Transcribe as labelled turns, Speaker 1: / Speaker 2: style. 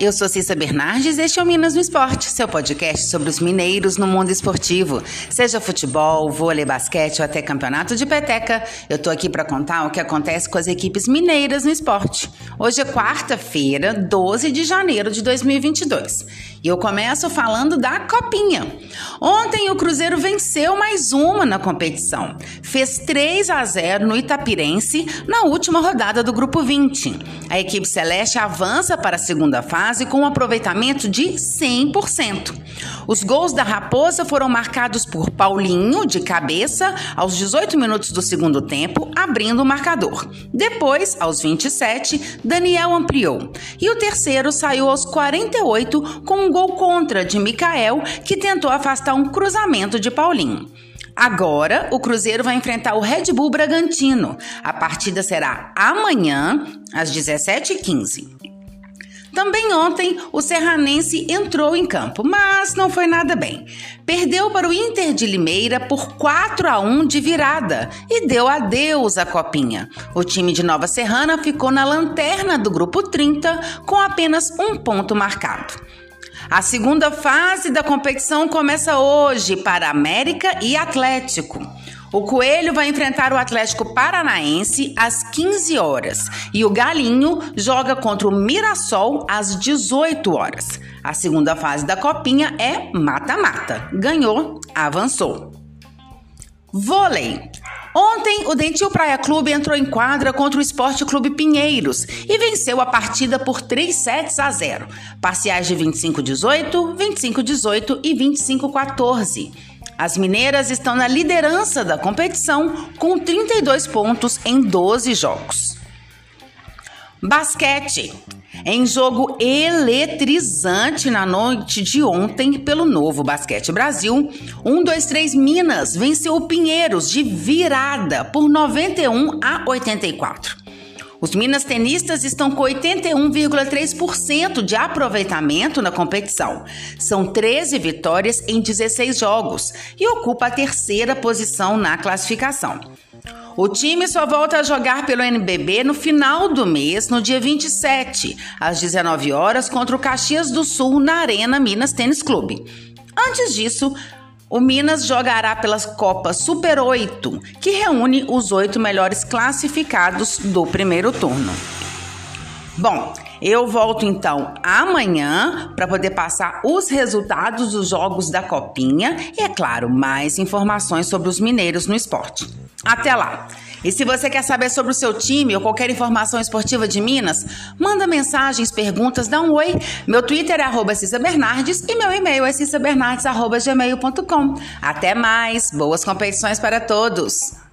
Speaker 1: eu sou Cissa Bernardes e este é o Minas no Esporte, seu podcast sobre os mineiros no mundo esportivo. Seja futebol, vôlei, basquete ou até campeonato de peteca, eu tô aqui para contar o que acontece com as equipes mineiras no esporte. Hoje é quarta-feira, 12 de janeiro de 2022 e eu começo falando da Copinha. Ontem o Cruzeiro venceu mais uma na competição, fez 3 a 0 no Itapirense na última rodada do Grupo 20. A equipe celeste avança para a segunda fase com um aproveitamento de 100%. Os gols da Raposa foram marcados por Paulinho, de cabeça, aos 18 minutos do segundo tempo, abrindo o marcador. Depois, aos 27, Daniel ampliou. E o terceiro saiu aos 48 com um gol contra de Mikael, que tentou afastar um cruzamento de Paulinho. Agora, o Cruzeiro vai enfrentar o Red Bull Bragantino. A partida será amanhã, às 17h15. Também ontem, o Serranense entrou em campo, mas não foi nada bem. Perdeu para o Inter de Limeira por 4 a 1 de virada e deu adeus à copinha. O time de Nova Serrana ficou na lanterna do grupo 30 com apenas um ponto marcado. A segunda fase da competição começa hoje para América e Atlético. O Coelho vai enfrentar o Atlético Paranaense às 15 horas e o Galinho joga contra o Mirassol às 18 horas. A segunda fase da Copinha é mata-mata. Ganhou, avançou. Vôlei. Ontem, o Dentil Praia Clube entrou em quadra contra o Esporte Clube Pinheiros e venceu a partida por 3 sets a 0, parciais de 25-18, 25-18 e 25-14. As mineiras estão na liderança da competição com 32 pontos em 12 jogos. Basquete. Em jogo eletrizante na noite de ontem pelo Novo Basquete Brasil, 123 Minas venceu o Pinheiros de virada por 91 a 84. Os Minas tenistas estão com 81,3% de aproveitamento na competição. São 13 vitórias em 16 jogos e ocupa a terceira posição na classificação. O time só volta a jogar pelo NBB no final do mês, no dia 27, às 19 horas, contra o Caxias do Sul na Arena Minas Tênis Clube. Antes disso, o Minas jogará pelas Copas Super 8, que reúne os oito melhores classificados do primeiro turno. Bom, eu volto então amanhã para poder passar os resultados dos jogos da Copinha e, é claro, mais informações sobre os mineiros no esporte. Até lá! E se você quer saber sobre o seu time ou qualquer informação esportiva de Minas, manda mensagens, perguntas, dá um oi. Meu Twitter é arroba Cissa Bernardes e meu e-mail é cissabernardes.gmail.com. Até mais! Boas competições para todos!